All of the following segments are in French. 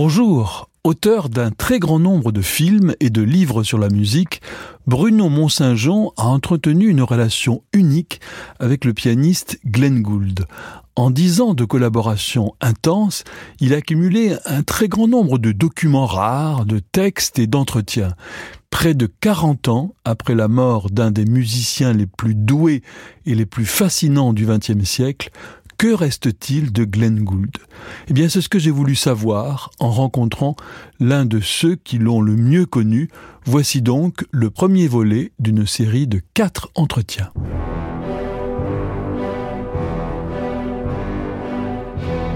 Bonjour, auteur d'un très grand nombre de films et de livres sur la musique, Bruno Mont-Saint-Jean a entretenu une relation unique avec le pianiste Glenn Gould. En dix ans de collaboration intense, il a accumulé un très grand nombre de documents rares, de textes et d'entretiens. Près de 40 ans après la mort d'un des musiciens les plus doués et les plus fascinants du XXe siècle, que reste-t-il de Glenn Gould Eh bien, c'est ce que j'ai voulu savoir en rencontrant l'un de ceux qui l'ont le mieux connu. Voici donc le premier volet d'une série de quatre entretiens.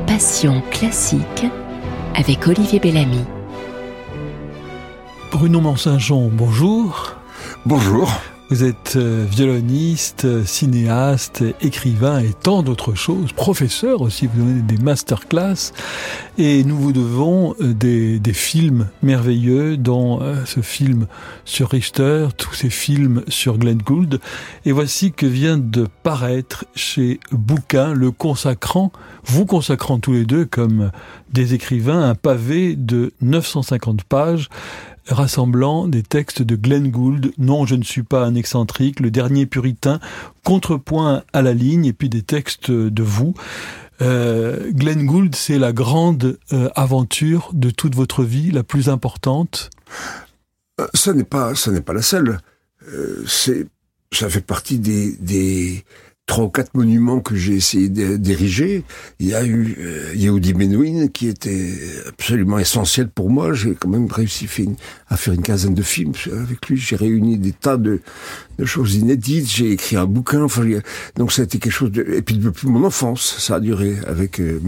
Passion classique avec Olivier Bellamy. Bruno Mont-Saint-Jean, bonjour. Bonjour. Vous êtes euh, violoniste, cinéaste, écrivain et tant d'autres choses, professeur aussi, vous donnez des masterclass et nous vous devons euh, des, des films merveilleux dont euh, ce film sur Richter, tous ces films sur Glenn Gould. Et voici que vient de paraître chez Bouquin le consacrant, vous consacrant tous les deux comme des écrivains un pavé de 950 pages rassemblant des textes de Glenn Gould, Non, je ne suis pas un excentrique, Le dernier puritain, Contrepoint à la ligne, et puis des textes de vous. Euh, Glenn Gould, c'est la grande euh, aventure de toute votre vie, la plus importante euh, Ça n'est pas, la seule. Euh, ça fait partie des, trois ou quatre monuments que j'ai essayé d'ériger. Il y a eu euh, Yehudi Menuhin qui était absolument essentiel pour moi. J'ai quand même réussi à faire une quinzaine de films avec lui. J'ai réuni des tas de, de choses inédites. J'ai écrit un bouquin. Enfin, donc ça a été quelque chose de... Et puis depuis mon enfance, ça a duré avec euh.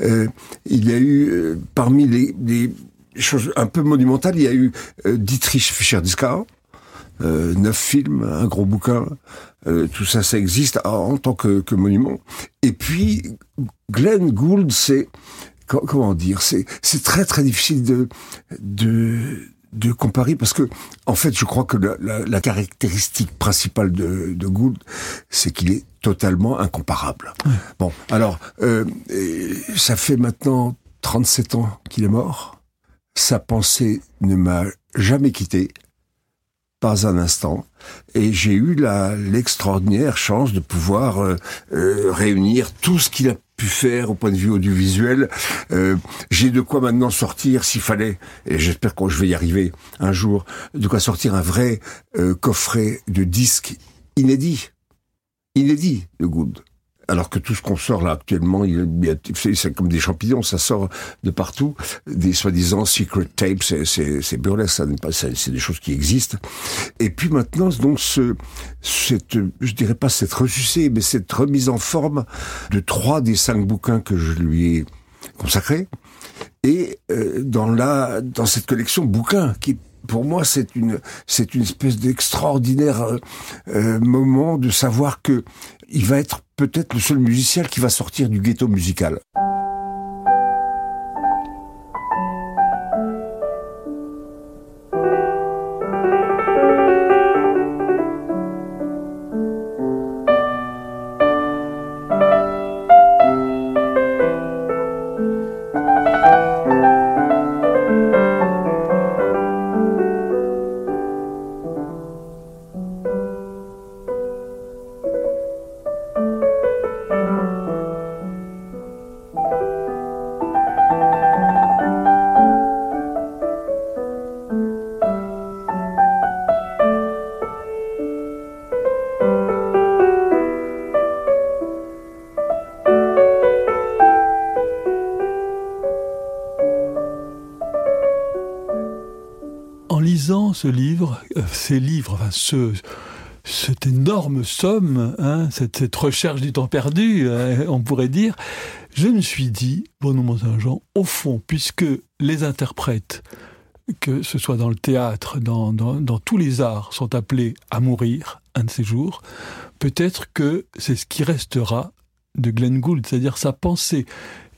Euh, il y a eu, euh, parmi les, les, choses un peu monumentales, il y a eu euh, Dietrich Fischer-Dieskau, euh, neuf films, un gros bouquin, euh, tout ça, ça existe en, tant que, que, monument. Et puis, Glenn Gould, c'est comment dire, c'est c'est très très difficile de de de comparer parce que en fait, je crois que la, la, la caractéristique principale de, de Gould, c'est qu'il est totalement incomparable. Bon, alors euh, ça fait maintenant 37 ans qu'il est mort. Sa pensée ne m'a jamais quitté pas un instant. Et j'ai eu l'extraordinaire chance de pouvoir euh, euh, réunir tout ce qu'il a pu faire au point de vue audiovisuel. Euh, j'ai de quoi maintenant sortir, s'il fallait, et j'espère que je vais y arriver un jour, de quoi sortir un vrai coffret de disques inédits. Inédits de Good alors que tout ce qu'on sort là actuellement, c'est comme des champignons, ça sort de partout, des soi-disant secret tapes, c'est burlesque, c'est des choses qui existent. Et puis maintenant, donc ce, cette, je dirais pas cette ressucée, mais cette remise en forme de trois des cinq bouquins que je lui ai consacrés, et euh, dans la dans cette collection bouquins qui pour moi, c'est une, espèce d'extraordinaire euh, euh, moment de savoir que il va être peut-être le seul musicien qui va sortir du ghetto musical. Livre, euh, ces livres, cette énorme somme, hein, cette, recherche du temps perdu, euh, on pourrait dire, je me suis dit, Bruno Mont-Saint-Jean, au fond, puisque les interprètes, que ce soit dans le théâtre, dans, tous les arts, sont appelés à mourir un de ces jours, peut-être que c'est ce qui restera de Glenn Gould, c'est-à-dire sa pensée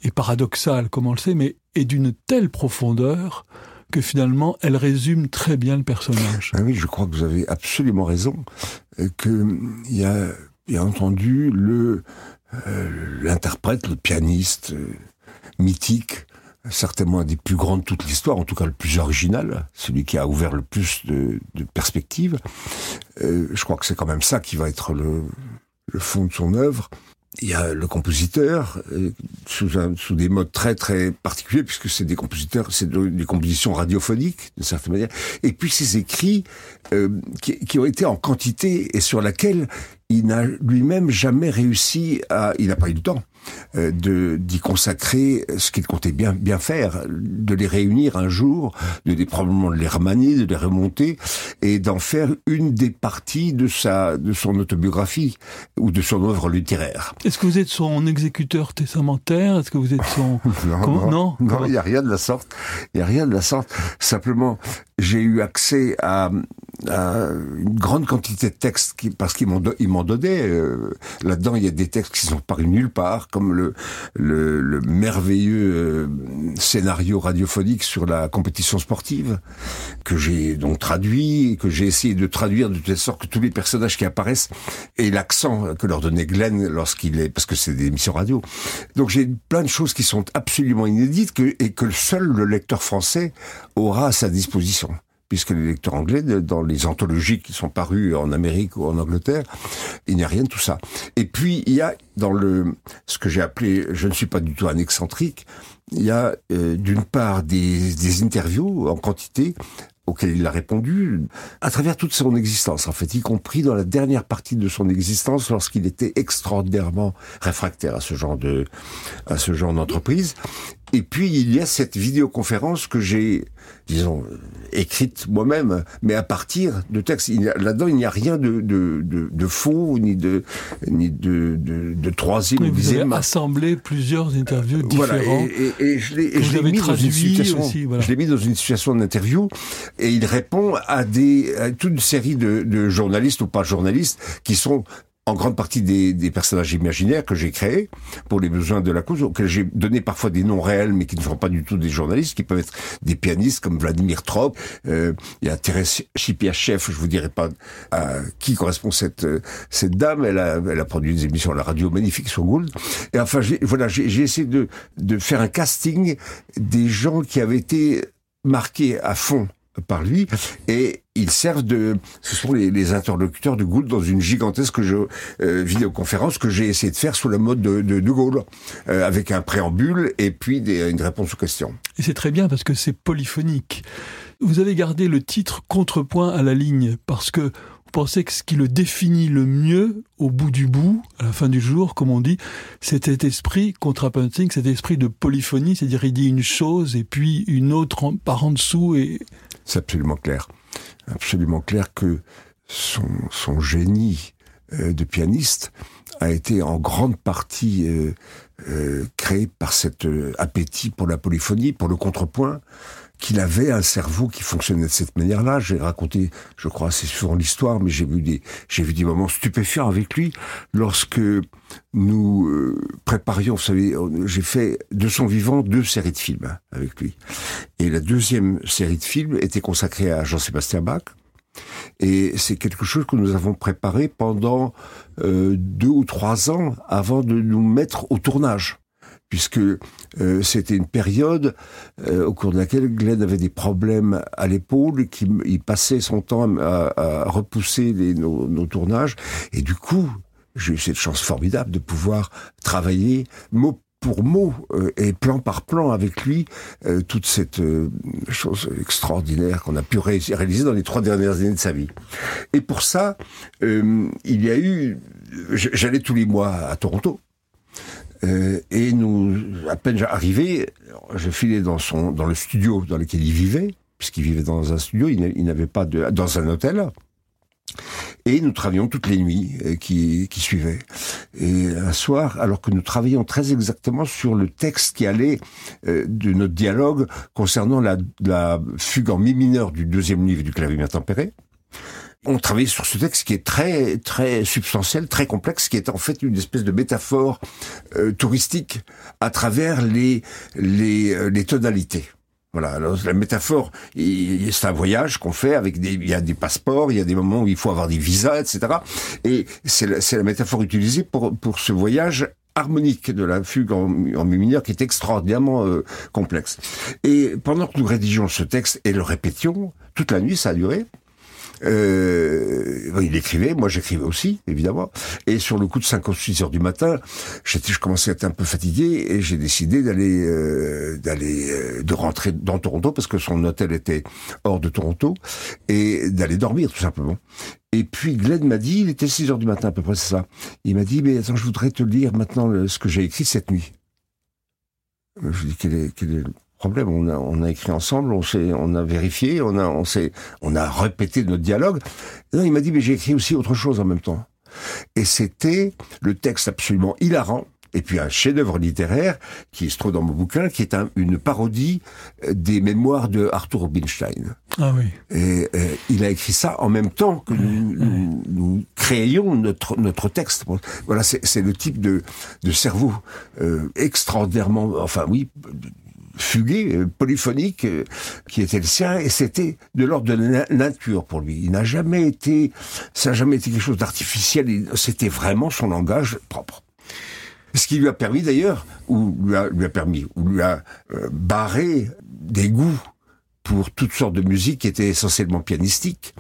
est paradoxale, comme on le sait, mais est d'une telle profondeur que finalement, elle résume très bien le personnage. Ah oui, je crois que vous avez absolument raison. Que il y a bien entendu le euh, l'interprète, le pianiste euh, mythique certainement un des plus grands de toute l'histoire, en tout cas le plus original, celui qui a ouvert le plus de, perspectives. Euh, je crois que c'est quand même ça qui va être le, le fond de son œuvre. Il y a le compositeur euh, sous, des modes très très particuliers puisque c'est des compositeurs, c'est des compositions radiophoniques d'une certaine manière. Et puis ces écrits euh, qui, qui, ont été en quantité et sur laquelle il n'a lui-même jamais réussi à, il n'a pas eu le temps de d'y consacrer ce qu'il comptait bien bien faire, de les réunir un jour, de les probablement de les remanier, de les remonter et d'en faire une des parties de sa de son autobiographie ou de son œuvre littéraire. Est-ce que vous êtes son exécuteur testamentaire? Est-ce que vous êtes son non, non, non, il n'y a rien de la sorte. Il n'y a rien de la sorte. Simplement, j'ai eu accès à une grande quantité de textes qui, parce qu'ils m'en donné. Euh, là-dedans, il y a des textes qui sont parus nulle part, comme le le, le merveilleux euh, scénario radiophonique sur la compétition sportive que j'ai donc traduit, que j'ai essayé de traduire de telle sorte que tous les personnages qui apparaissent et l'accent que leur donnait Glenn lorsqu'il est parce que c'est des émissions radio. Donc j'ai plein de choses qui sont absolument inédites que, et que seul le lecteur français aura à sa disposition puisque les lecteurs anglais, dans les anthologies qui sont parues en Amérique ou en Angleterre, il n'y a rien de tout ça. Et puis, il y a dans le ce que j'ai appelé, je ne suis pas du tout un excentrique, il y a euh, d'une part des, des interviews en quantité auxquelles il a répondu à travers toute son existence, en fait, y compris dans la dernière partie de son existence, lorsqu'il était extraordinairement réfractaire à ce genre de, à ce genre d'entreprise. Et puis il y a cette vidéoconférence que j'ai, disons, écrite moi-même, mais à partir de textes. Là-dedans, il n'y a rien de, de, de, de, faux, ni de, ni de, de, de troisième oui, Vous avez assemblé plusieurs interviews différentes. Voilà, et, et, et je l'ai mis, dans une situation, aussi, voilà. je l'ai mis dans une situation d'interview, et il répond à des, à toute une série de, de journalistes ou pas journalistes qui sont en grande partie des, des personnages imaginaires que j'ai créés pour les besoins de la cause, auxquels j'ai donné parfois des noms réels, mais qui ne sont pas du tout des journalistes, qui peuvent être des pianistes comme Vladimir Trop. Euh, il y a Thérèse Chipiachev, je vous dirai pas à qui correspond cette cette dame. Elle a, elle a produit des émissions à la radio magnifiques sur Gould. Et enfin, voilà, j'ai essayé de de faire un casting des gens qui avaient été marqués à fond par lui et ils servent de ce sont les, interlocuteurs de Gaulle dans une gigantesque euh, vidéoconférence que j'ai essayé de faire sous la mode de de, Gaulle euh, avec un préambule et puis une réponse aux questions. Et c'est très bien parce que c'est polyphonique. Vous avez gardé le titre contrepoint à la ligne parce que vous pensez que ce qui le définit le mieux au bout du bout, à la fin du jour, comme on dit, c'est cet esprit contrapunting, cet esprit de polyphonie, c'est-à-dire il dit une chose et puis une autre par en dessous et c'est absolument clair. Absolument clair que son, génie euh, de pianiste a été en grande partie euh, euh, créé par cet euh, appétit pour la polyphonie, pour le contrepoint, qu'il avait un cerveau qui fonctionnait de cette manière-là. J'ai raconté, je crois, assez souvent l'histoire, mais j'ai vu des, j'ai vu des moments stupéfiants avec lui lorsque nous euh, préparions. Vous savez, j'ai fait de son vivant deux séries de films avec lui, et la deuxième série de films était consacrée à Jean-Sébastien Bach. Et c'est quelque chose que nous avons préparé pendant euh, deux ou trois ans avant de nous mettre au tournage puisque euh, c'était une période euh, au cours de laquelle Glenn avait des problèmes à l'épaule, qu'il passait son temps à, repousser nos, tournages, et du coup, j'ai eu cette chance formidable de pouvoir travailler mot pour mot euh, et plan par plan avec lui toute cette chose extraordinaire qu'on a pu ré réaliser dans les trois dernières années de sa vie. Et pour ça, il y a eu, j'allais tous les mois à Toronto euh, et nous, à peine arrivé, je filais dans son, dans le studio dans lequel il vivait, puisqu'il vivait dans un studio, il n'avait pas de, dans un hôtel. Et nous travaillions toutes les nuits euh, qui, qui suivaient. Et un soir, alors que nous travaillions très exactement sur le texte qui allait euh, de notre dialogue concernant la, la fugue en mi mineur du deuxième livre du clavier bien on travaillait sur ce texte qui est très très substantiel, très complexe, qui est en fait une espèce de métaphore euh, touristique à travers les les, euh, tonalités. Voilà, la métaphore, c'est un voyage qu'on fait avec des, il y a des passeports, il y a des moments où il faut avoir des visas, etc. Et c'est la, la métaphore utilisée pour pour ce voyage harmonique de la fugue en, mi mineur qui est extraordinairement euh, complexe. Et pendant que nous rédigeons ce texte et le répétions, toute la nuit ça a duré, euh, il écrivait, moi j'écrivais aussi, évidemment. Et sur le coup de 5 ou 6 heures du matin, je commençais à être un peu fatigué et j'ai décidé d'aller, euh, d'aller, euh, de rentrer dans Toronto parce que son hôtel était hors de Toronto et d'aller dormir tout simplement. Et puis Glenn m'a dit, il était 6 heures du matin à peu près, c'est ça. Il m'a dit, mais attends, je voudrais te lire maintenant ce que j'ai écrit cette nuit. Je lui ai est, quel est problème. On a, on a écrit ensemble, on a vérifié, on a, on s'est, on a répété notre dialogue. non, il m'a dit, mais j'ai écrit aussi autre chose en même temps. Et c'était le texte absolument hilarant et puis un chef-d'œuvre littéraire qui se trouve dans mon bouquin, qui est un, une parodie euh, des mémoires de Arthur Rubinstein. Ah oui. Et euh, il a écrit ça en même temps que nous, nous, nous créions notre notre texte. Voilà, c'est le type de de cerveau euh, extraordinairement, enfin oui fugué, euh, polyphonique, euh, qui était le sien, et c'était de l'ordre de la nature pour lui. Il n'a jamais été, ça n'a jamais été quelque chose d'artificiel, c'était vraiment son langage propre. Ce qui lui a permis d'ailleurs, ou lui a, lui a permis, ou lui a euh, barré des goûts pour toutes sortes de musique qui étaient essentiellement pianistiques,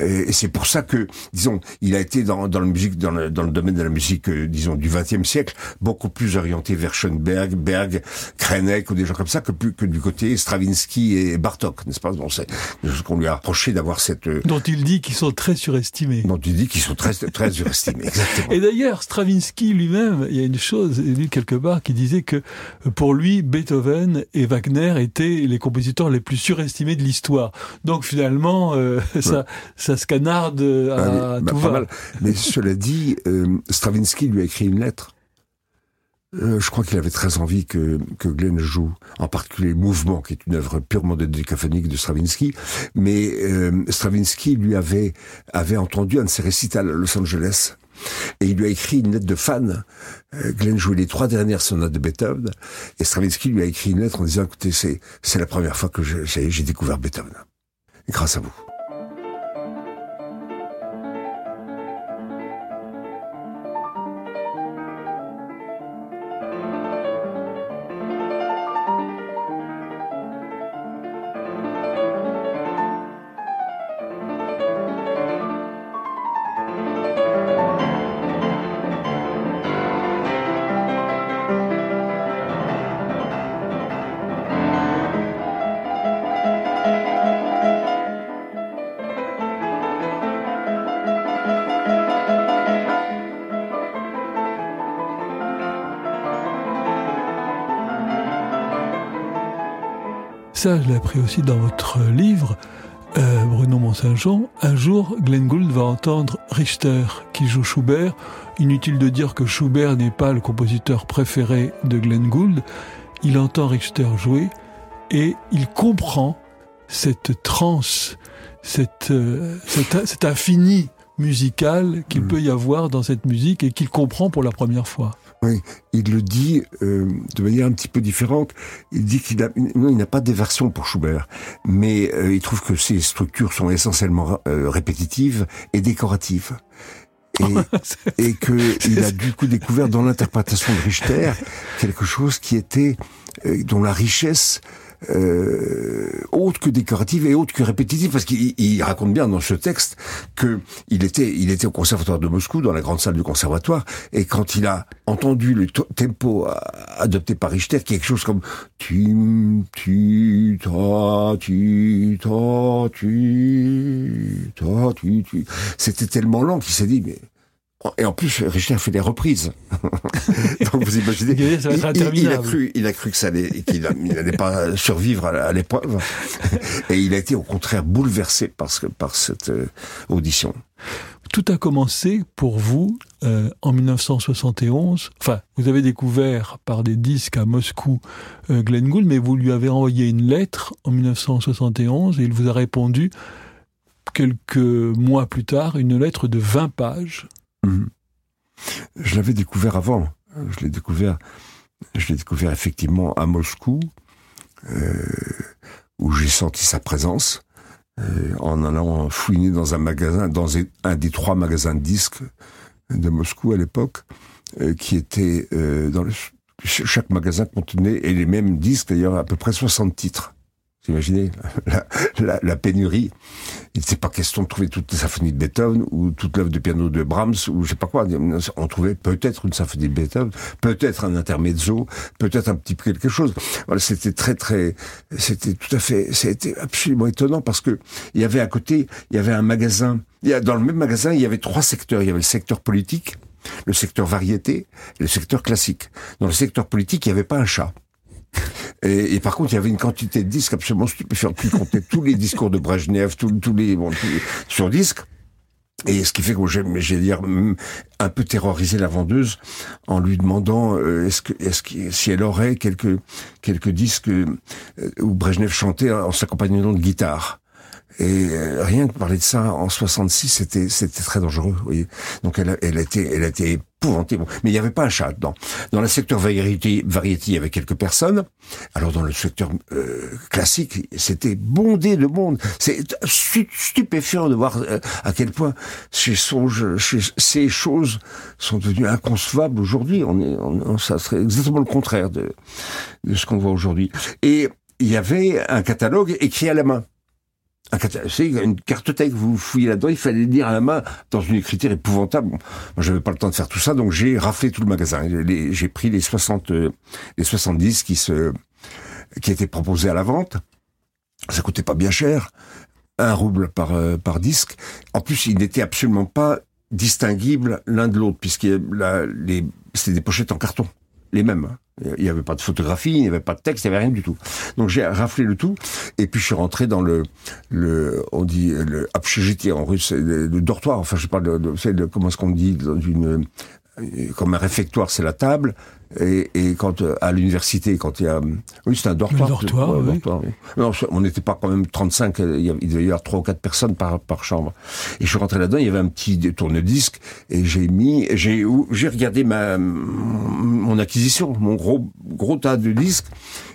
et c'est pour ça que, disons, il a été dans, dans la musique, dans le, dans le domaine de la musique, euh, disons, du XXe siècle, beaucoup plus orienté vers Schoenberg, Berg, Krenek ou des gens comme ça que, plus, que du côté Stravinsky et Bartok, n'est-ce pas? Bon, c'est ce qu'on lui a reproché d'avoir cette... Euh, dont il dit qu'ils sont très surestimés. Dont il dit qu'ils sont très, très surestimés, exactement. Et d'ailleurs, Stravinsky lui-même, il y a une chose, il dit quelque part, qui disait que euh, pour lui, Beethoven et Wagner étaient les compositeurs les plus surestimés de l'histoire. Donc finalement, euh, ça ça se canarde à bah, tout pas va. mal. Mais cela dit, euh, Stravinsky lui a écrit une lettre. Euh, je crois qu'il avait très envie que, que Glenn joue, en particulier Mouvement, qui est une œuvre purement décaphonique de Stravinsky. Mais euh, Stravinsky lui avait, avait entendu un de ses récitals à Los Angeles. Et il lui a écrit une lettre de fan. Euh, Glenn jouait les trois dernières sonates de Beethoven. Et Stravinsky lui a écrit une lettre en disant, écoutez, c'est, c'est la première fois que j'ai, j'ai découvert Beethoven. Grâce à vous. Ça, je l'ai appris aussi dans votre livre, euh, Bruno Mont-Saint-Jean. Un jour, Glenn Gould va entendre Richter qui joue Schubert. Inutile de dire que Schubert n'est pas le compositeur préféré de Glenn Gould. Il entend Richter jouer et il comprend cette transe, cette, euh, cet, cet infini musical qu'il Mm. peut y avoir dans cette musique et qu'il comprend pour la première fois. Oui, il le dit euh, de manière un petit peu différente. Il dit qu'il a, non, il n'a pas d'aversion pour Schubert, mais euh, il trouve que ses structures sont essentiellement euh, répétitives et décoratives. Et, et que il a du coup découvert dans l'interprétation de Richter quelque chose qui était euh, dont la richesse euh, autre que décorative et autre que répétitive, parce qu'il il raconte bien dans ce texte que il était, il était au conservatoire de Moscou, dans la grande salle du conservatoire, et quand il a entendu le tempo adopté par Richter, quelque chose comme tu, tu, ta, tu, ta, tu, ta, tu, tu, c'était tellement lent qu'il s'est dit, mais et en plus, Richter fait des reprises. Donc vous imaginez, Il ça va être il, il- a cru, il a cru que ça allait, qu'il n'allait pas survivre à l'épreuve, et il a été au contraire bouleversé par, ce, par cette euh, audition. Tout a commencé pour vous euh, en 1971. Enfin, vous avez découvert par des disques à Moscou euh, Glenn Gould, mais vous lui avez envoyé une lettre en 1971 et il vous a répondu quelques mois plus tard une lettre de 20 pages. Mhm. Je l'avais découvert avant. Je l'ai découvert, je l'ai découvert effectivement à Moscou, euh, où j'ai senti sa présence euh, en allant fouiner dans un magasin, dans un des trois magasins de disques de Moscou à l'époque. euh, qui étaient euh, dans le, chaque magasin contenait les mêmes disques d'ailleurs à peu près 60 titres. Vous imaginez la, pénurie. Il n'était pas question de trouver toute la symphonie de Beethoven ou toute l'œuvre de piano de Brahms ou je sais pas quoi. On trouvait peut-être une symphonie de Beethoven, peut-être un intermezzo, peut-être un petit peu quelque chose. Voilà, c'était très très, c'était tout à fait, c'était absolument étonnant parce que il y avait à côté, il y avait un magasin. Dans le même magasin, il y avait trois secteurs. Il y avait le secteur politique, le secteur variété et le secteur classique. Dans le secteur politique, il n'y avait pas un chat. Et, et, par contre, il y avait une quantité de disques absolument stupéfiante qui comptait tous les discours de Brezhnev, tous, tous les, bon, tous, sur disque. Et ce qui fait que j'ai, j'ai dire, un peu terrorisé la vendeuse en lui demandant euh, est-ce que, est-ce que, si elle aurait quelques quelques disques euh, où Brezhnev chantait en s'accompagnant de guitare. Et euh, rien que parler de ça en 66, c'était c'était très dangereux. Vous voyez. Donc elle, elle a elle a épouvantée. Mais il n'y avait pas un chat dedans. Dans le secteur variété, variété, il y avait quelques personnes. Alors dans le secteur euh, classique, c'était bondé de monde. C'est stupéfiant de voir euh, à quel point ces, songes, ces choses sont devenues inconcevables aujourd'hui. On est, on, ça serait exactement le contraire de, de ce qu'on voit aujourd'hui. Et il y avait un catalogue écrit à la main c'est une cartothèque, vous fouillez là-dedans, il fallait lire à la main dans une écriture épouvantable. Moi, j'avais pas le temps de faire tout ça, donc j'ai raflé tout le magasin. J'ai pris les 60, euh, les 70 qui se, qui étaient proposés à la vente. Ça coûtait pas bien cher, un rouble par euh, par disque. En plus, ils n'étaient absolument pas distinguibles l'un de l'autre, puisque c'était des pochettes en carton, les mêmes. Hein. Il n'y avait pas de photographie, il n'y avait pas de texte, il n'y avait rien du tout. Donc j'ai raflé le tout, et puis je suis rentré dans le, le on dit le en russe, le, dortoir. Enfin, je sais pas, de, de, comment est-ce qu'on dit dans une comme un réfectoire, c'est la table. Et, et quand euh, à l'université, quand il y a, oui, c'est un dortoir. Un dortoir, ouais, oui. dortoir oui. Non, on n'était pas quand même 35. Il, y avait, il devait y avoir trois ou quatre personnes par par chambre. Et je suis rentré là-dedans. Il y avait un petit tourne-disque et j'ai mis, j'ai j'ai regardé ma mon acquisition, mon gros gros tas de disques.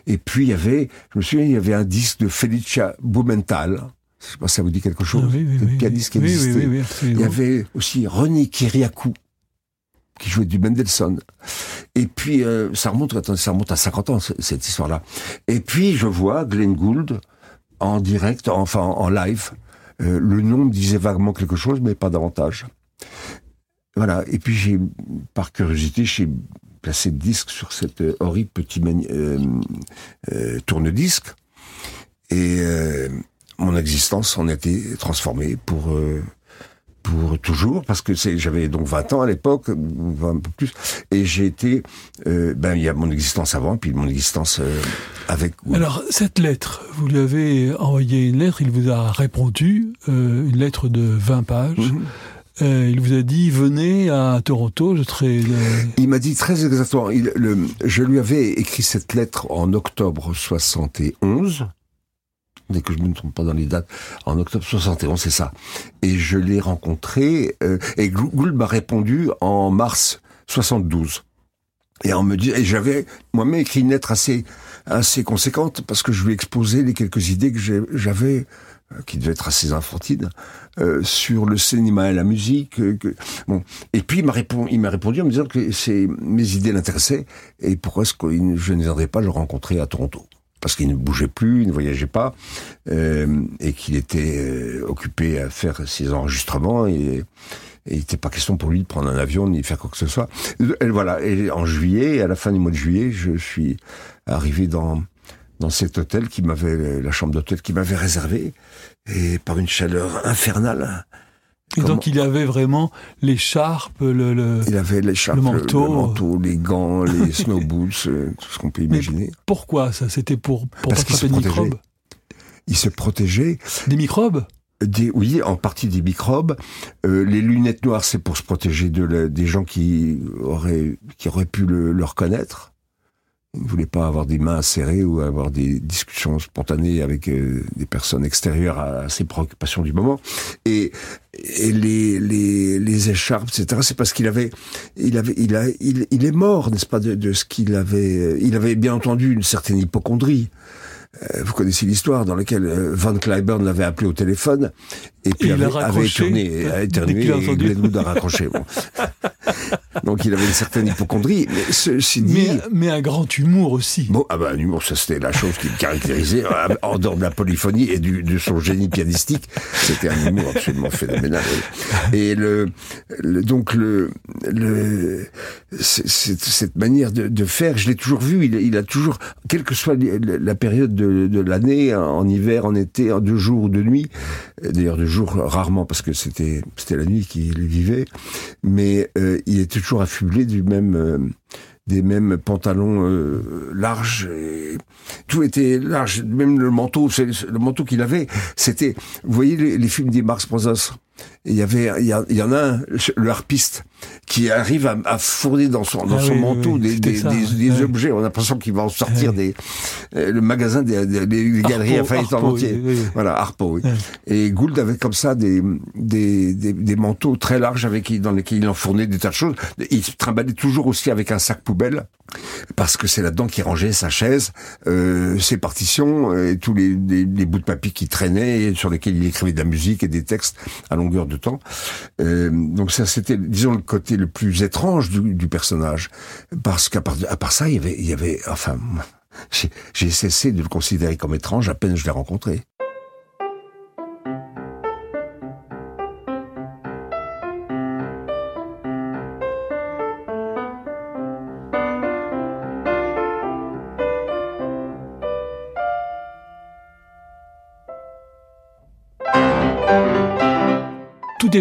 Et puis il y avait, je me souviens, il y avait un disque de Felicia Blumenthal. Je sais pas si ça vous dit quelque chose. Ah, oui, oui, le pianiste qui existait. il y avait aussi René Kiriakou qui jouait du Mendelssohn. Et puis, euh, ça remonte, attendez, ça remonte à 50 ans, cette histoire-là. Et puis, je vois Glenn Gould en direct, enfin en live. Euh, le nom me disait vaguement quelque chose, mais pas davantage. Voilà. Et puis, j'ai, par curiosité, j'ai placé le disque sur cet euh, horrible petit euh, euh, tourne-disque. Et mon existence en a été transformée pour pour toujours, parce que j'avais donc 20 ans à l'époque, un peu plus, et j'ai été, euh, ben il y a mon existence avant, puis mon existence euh, avec. Alors cette lettre, vous lui avez envoyé une lettre, il vous a répondu, euh, une lettre de 20 pages. Mhm. Euh, il vous a dit venez à Toronto, je serai. Il m'a dit très exactement. Il, le, je lui avais écrit cette lettre en octobre 71 dès que je ne me trompe pas dans les dates, en octobre 71, c'est ça. Et je l'ai rencontré, euh, et Gould m'a répondu en mars 72. Et on me dit, et j'avais moi-même écrit une lettre assez assez conséquente parce que je lui ai exposé les quelques idées que j'avais euh, qui devaient être assez enfantines euh, sur le cinéma et la musique euh, que, bon et puis il m'a répondu répondu en me disant que mes idées l'intéressaient et pourquoi est-ce que je ne viendrais pas le rencontrer à Toronto parce qu'il ne bougeait plus, il ne voyageait pas, euh, et qu'il était euh, occupé à faire ses enregistrements, et, il n'était pas question pour lui de prendre un avion ni de faire quoi que ce soit. Et voilà, et en juillet, à la fin du mois de juillet, je suis arrivé dans dans cet hôtel qui m'avait, la chambre d'hôtel qui m'avait réservé, et par une chaleur infernale, et Comment donc il avait vraiment l'écharpe, le, le, il avait l'écharpe, le manteau, le, manteau, les gants, les snow boots, euh, tout ce qu'on peut imaginer. Mais pourquoi ça? C'était pour pour Parce microbes? Il se protégeait. Des microbes? Des, oui, en partie des microbes. Euh, les lunettes noires, c'est pour se protéger de la, des gens qui auraient qui auraient pu le, le reconnaître. Ne voulait pas avoir des mains serrées ou avoir des discussions spontanées avec euh, des personnes extérieures à, ses préoccupations du moment. Et, et les, les, les écharpes, etc. C'est parce qu'il avait, il avait, il a, il, est mort, n'est-ce pas, de, de ce qu'il avait. Il avait bien entendu une certaine hypochondrie. Euh, vous connaissez l'histoire dans laquelle euh, Van Cliburn l'avait appelé au téléphone et puis Et il avait, avait éternué, éternué et entendu. Glenn Wood a raccroché. Bon. Donc il avait une certaine hypochondrie. Mais ceci dit. Mais, mais un grand humour aussi. Bon, ah bah, un humour, ça c'était la chose qui le caractérisait. en dehors de la polyphonie et du, de son génie pianistique, c'était un humour absolument phénoménal. Et le, le- donc le, le cette manière de, de faire, je l'ai toujours vu. Il, il a toujours, quelle que soit la période de, de l'année, en hiver, en été, en deux jours ou de nuit. D'ailleurs, de jour rarement parce que c'était c'était la nuit qu'il vivait, mais euh, il était toujours affublé du même. euh, des mêmes pantalons euh, larges. tout était large, même le manteau, le manteau qu'il avait, c'était, vous voyez les, les films des Marx Brothers. Il y avait, il y, en a un, le harpiste, qui arrive à, à fourner dans son, dans Ah son oui, manteau oui, des, des, ça, des- des objets. On a l'impression qu'il va en sortir Ouais. des, euh, le magasin des, des, des galeries Harpo, Lafayette en entier. Voilà, Harpo. Et Gould avait comme ça des, des, des, des manteaux très larges avec, dans lesquels il enfournait des tas de choses. Il se trimballait toujours aussi avec un sac poubelle parce que c'est là-dedans qu'il rangeait sa chaise, euh, ses partitions euh, et tous les, les, les bouts de papier qui traînaient et sur lesquels il écrivait de la musique et des textes à longueur de temps. Euh, donc ça, c'était, disons, le côté le plus étrange du, du personnage, parce qu'à part, à part ça, il y avait, il y avait, enfin, j'ai- j'ai cessé de le considérer comme étrange à peine je l'ai rencontré.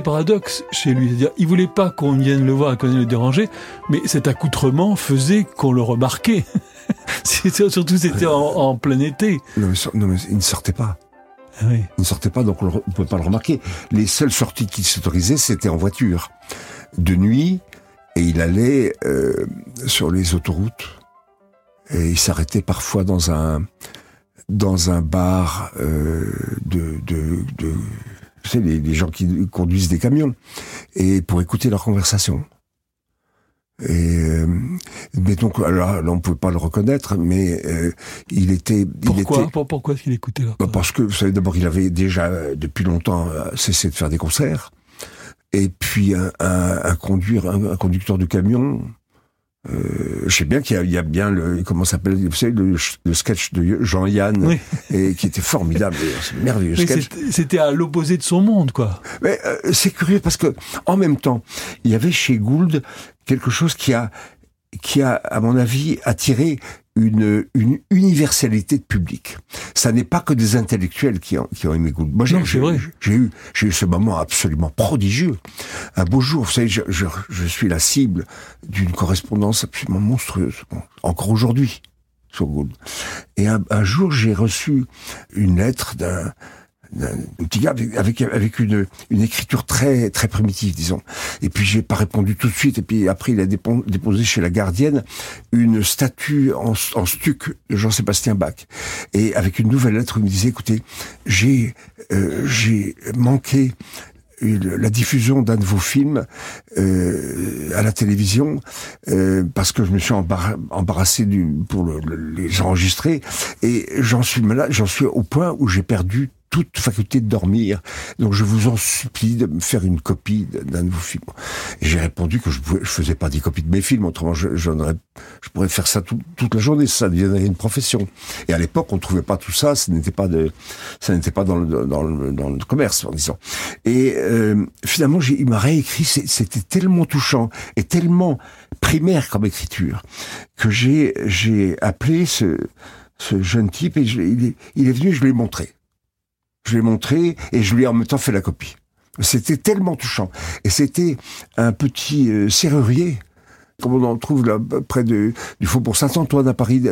Paradoxe chez lui. C'est-à-dire, il voulait pas qu'on vienne le voir et qu'on vienne le déranger, mais cet accoutrement faisait qu'on le remarquait. C'était- Surtout, c'était en, en plein été. Non mais, so- non, mais il ne sortait pas. Ah oui. Il ne sortait pas, donc on ne pouvait pas le remarquer. Les seules sorties qu'il s'autorisait, c'était en voiture, de nuit, et il allait euh, sur les autoroutes. Et il s'arrêtait parfois dans un dans un bar euh, de, de, de tu sais, les, les gens qui conduisent des camions, et pour écouter leurs conversations. Et euh, mais donc alors là on pouvait pas le reconnaître, mais euh, il était il Pourquoi était Pour- Pourquoi est-ce qu'il écoutait là bah, parce que, vous savez, d'abord, il avait déjà, depuis longtemps, euh, cessé de faire des concerts. Et puis, un, un, un conduire, un, un conducteur de camion, euh, je sais bien qu'il y, y a bien le, comment s'appelle, vous savez, le, le sketch de Jean-Yann, Oui. et qui était formidable, c'est merveilleux Mais sketch. c'était- C'était à l'opposé de son monde, quoi. Mais euh, c'est curieux parce que en même temps, il y avait chez Gould quelque chose qui a qui a, à mon avis, attiré une, une universalité de public. Ça n'est pas que des intellectuels qui ont, qui ont aimé Gould. Moi, j'ai, eu, j'ai eu ce moment absolument prodigieux. Un beau jour, vous savez, je, je, je suis la cible d'une correspondance absolument monstrueuse. Encore aujourd'hui, sur Gould. Et un, un jour, j'ai reçu une lettre d'un, gars avec, avec, une, une écriture très, très primitive, disons. Et puis j'ai pas répondu tout de suite. Et puis après, il a déposé chez la gardienne une statue en, en stuc de Jean-Sébastien Bach. Et avec une nouvelle lettre, il me disait, écoutez, j'ai, euh, j'ai manqué la diffusion d'un de vos films euh, à la télévision euh, parce que je me suis embarra- embarrassé du, pour le- le- les enregistrer et j'en suis j'en suis au point où j'ai perdu toute faculté de dormir. Donc je vous en supplie de me faire une copie d'un vos films. Et j'ai répondu que je ne faisais pas des copies de mes films, autrement je, je, pourrais faire ça tout- toute la journée, ça deviendrait une profession. Et à l'époque, on ne trouvait pas tout ça, n'était pas de, ça n'était pas dans le, dans le, dans le commerce, en disant. Et euh, finalement, j'ai- il m'a réécrit, c'était tellement touchant et tellement primaire comme écriture que j'ai j'ai appelé ce, ce jeune type et il, est, il est venu, je lui ai montré. Je lui ai montré et je lui ai en même temps fait la copie. C'était tellement touchant. Et c'était un petit euh, serrurier, comme on en trouve là, près de, du Faubourg Saint-Antoine à Paris.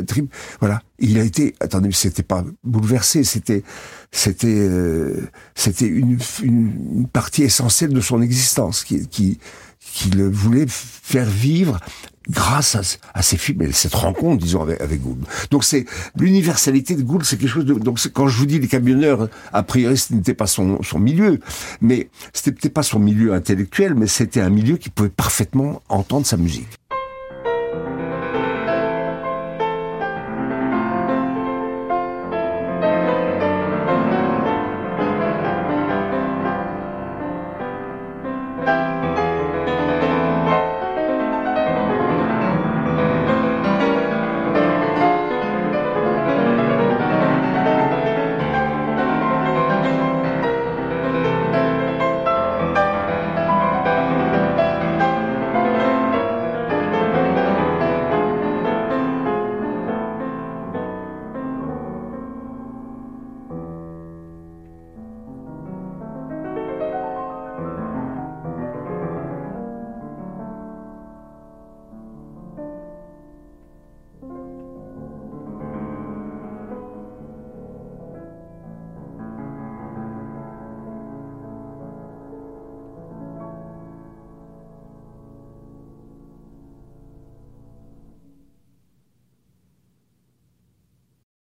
Voilà. Il a été, attendez, c'était pas bouleversé, c'était, c'était, euh, c'était une, une, partie essentielle de son existence qui, qui, qu'il voulait faire vivre grâce à, ces films et cette rencontre, disons, avec, Gould. Donc c'est l'universalité de Gould, c'est quelque chose de. Donc quand je vous dis les camionneurs, a priori, ce n'était pas son, son milieu, mais c'était peut-être pas son milieu intellectuel, mais c'était un milieu qui pouvait parfaitement entendre sa musique.